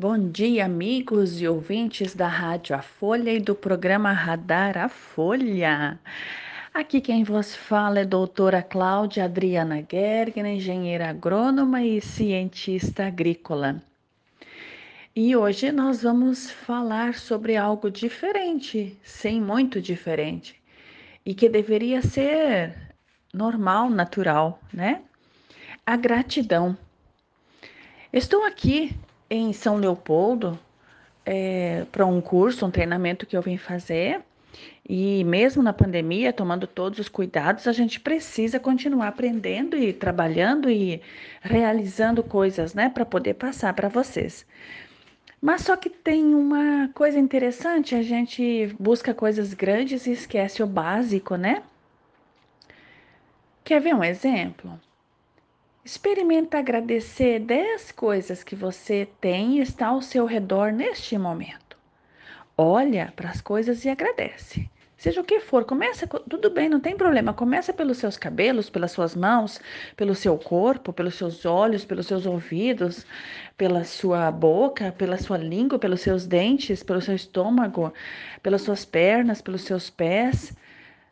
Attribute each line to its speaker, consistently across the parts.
Speaker 1: Bom dia, amigos e ouvintes da Rádio A Folha e do programa Radar A Folha. Aqui quem vos fala é doutora Cláudia Adriana Gergen, engenheira agrônoma e cientista agrícola. E hoje nós vamos falar sobre algo diferente, sim, muito diferente, e que deveria ser normal, natural, né? A gratidão. Estou aqui em São Leopoldo é, para um curso, um treinamento que eu vim fazer. E mesmo na pandemia, tomando todos os cuidados, a gente precisa continuar aprendendo e trabalhando e realizando coisas, né, para poder passar para vocês. Mas só que tem uma coisa interessante, a gente busca coisas grandes e esquece o básico, né? Quer ver um exemplo? Experimenta agradecer 10 coisas que você tem e está ao seu redor neste momento. Olha para as coisas e agradece. Seja o que for, começa, tudo bem, não tem problema. Começa pelos seus cabelos, pelas suas mãos, pelo seu corpo, pelos seus olhos, pelos seus ouvidos, pela sua boca, pela sua língua, pelos seus dentes, pelo seu estômago, pelas suas pernas, pelos seus pés,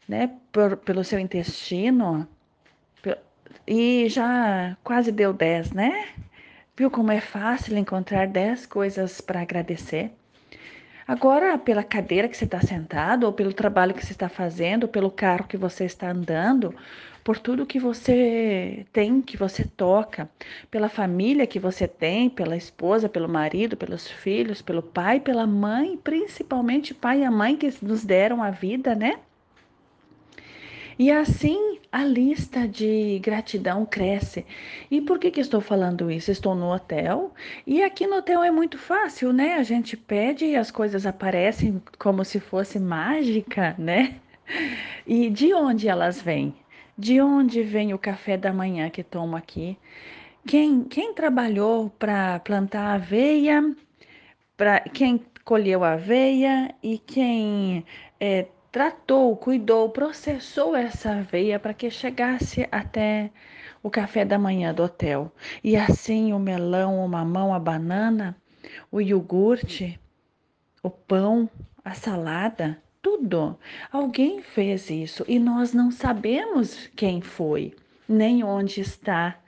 Speaker 1: né, por, pelo seu intestino, e já quase deu 10, né? Viu como é fácil encontrar 10 coisas para agradecer? Agora, pela cadeira que você está sentado, ou pelo trabalho que você está fazendo, ou pelo carro que você está andando, por tudo que você tem, que você toca, pela família que você tem, pela esposa, pelo marido, pelos filhos, pelo pai, pela mãe, principalmente pai e a mãe que nos deram a vida, né? E assim a lista de gratidão cresce. E por que, que estou falando isso? Estou no hotel e aqui no hotel é muito fácil, né? A gente pede e as coisas aparecem como se fosse mágica, né? E de onde elas vêm? De onde vem o café da manhã que tomo aqui? Quem, quem trabalhou para plantar aveia? Para quem colheu a aveia e quem é, tratou, cuidou, processou essa aveia para que chegasse até o café da manhã do hotel. E assim o melão, o mamão, a banana, o iogurte, o pão, a salada, tudo. Alguém fez isso e nós não sabemos quem foi, nem onde está.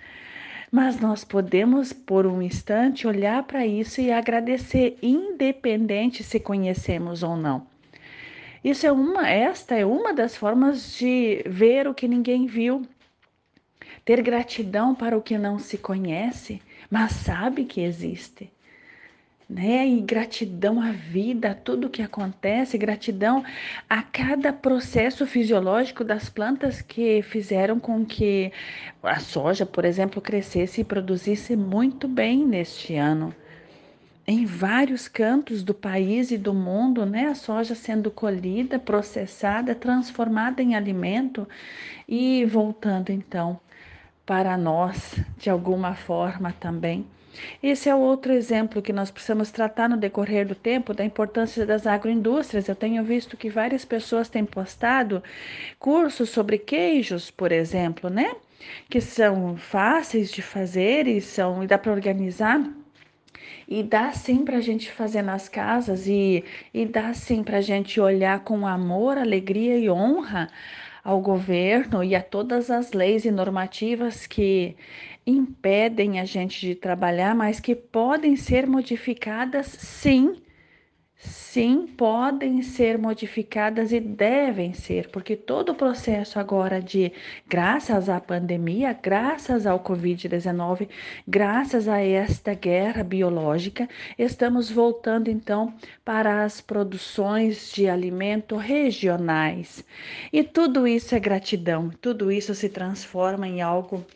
Speaker 1: Mas nós podemos, por um instante, olhar para isso e agradecer, independente se conhecemos ou não. Isso é uma, esta é uma das formas de ver o que ninguém viu. Ter gratidão para o que não se conhece, mas sabe que existe. Né? E gratidão à vida, a tudo que acontece, gratidão a cada processo fisiológico das plantas que fizeram com que a soja, por exemplo, crescesse e produzisse muito bem neste ano em vários cantos do país e do mundo, né? A soja sendo colhida, processada, transformada em alimento e voltando então para nós de alguma forma também. Esse é outro exemplo que nós precisamos tratar no decorrer do tempo da importância das agroindústrias. Eu tenho visto que várias pessoas têm postado cursos sobre queijos, por exemplo, né? Que são fáceis de fazer e são e dá para organizar e dá sim para a gente fazer nas casas e, e dá sim para a gente olhar com amor, alegria e honra ao governo e a todas as leis e normativas que impedem a gente de trabalhar, mas que podem ser modificadas sim sim podem ser modificadas e devem ser, porque todo o processo agora de, graças à pandemia, graças ao Covid-19, graças a esta guerra biológica, estamos voltando então para as produções de alimento regionais. E tudo isso é gratidão, tudo isso se transforma em algo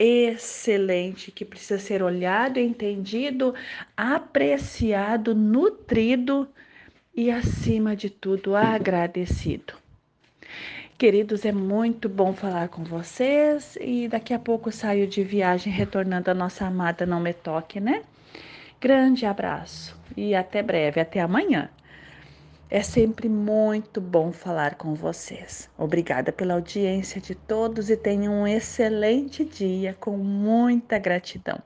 Speaker 1: excelente que precisa ser olhado, entendido, apreciado, nutrido e, acima de tudo, agradecido. Queridos, é muito bom falar com vocês e daqui a pouco saio de viagem retornando a nossa amada Não Me Toque, né? Grande abraço e até breve, até amanhã. É sempre muito bom falar com vocês. Obrigada pela audiência de todos e tenham um excelente dia com muita gratidão.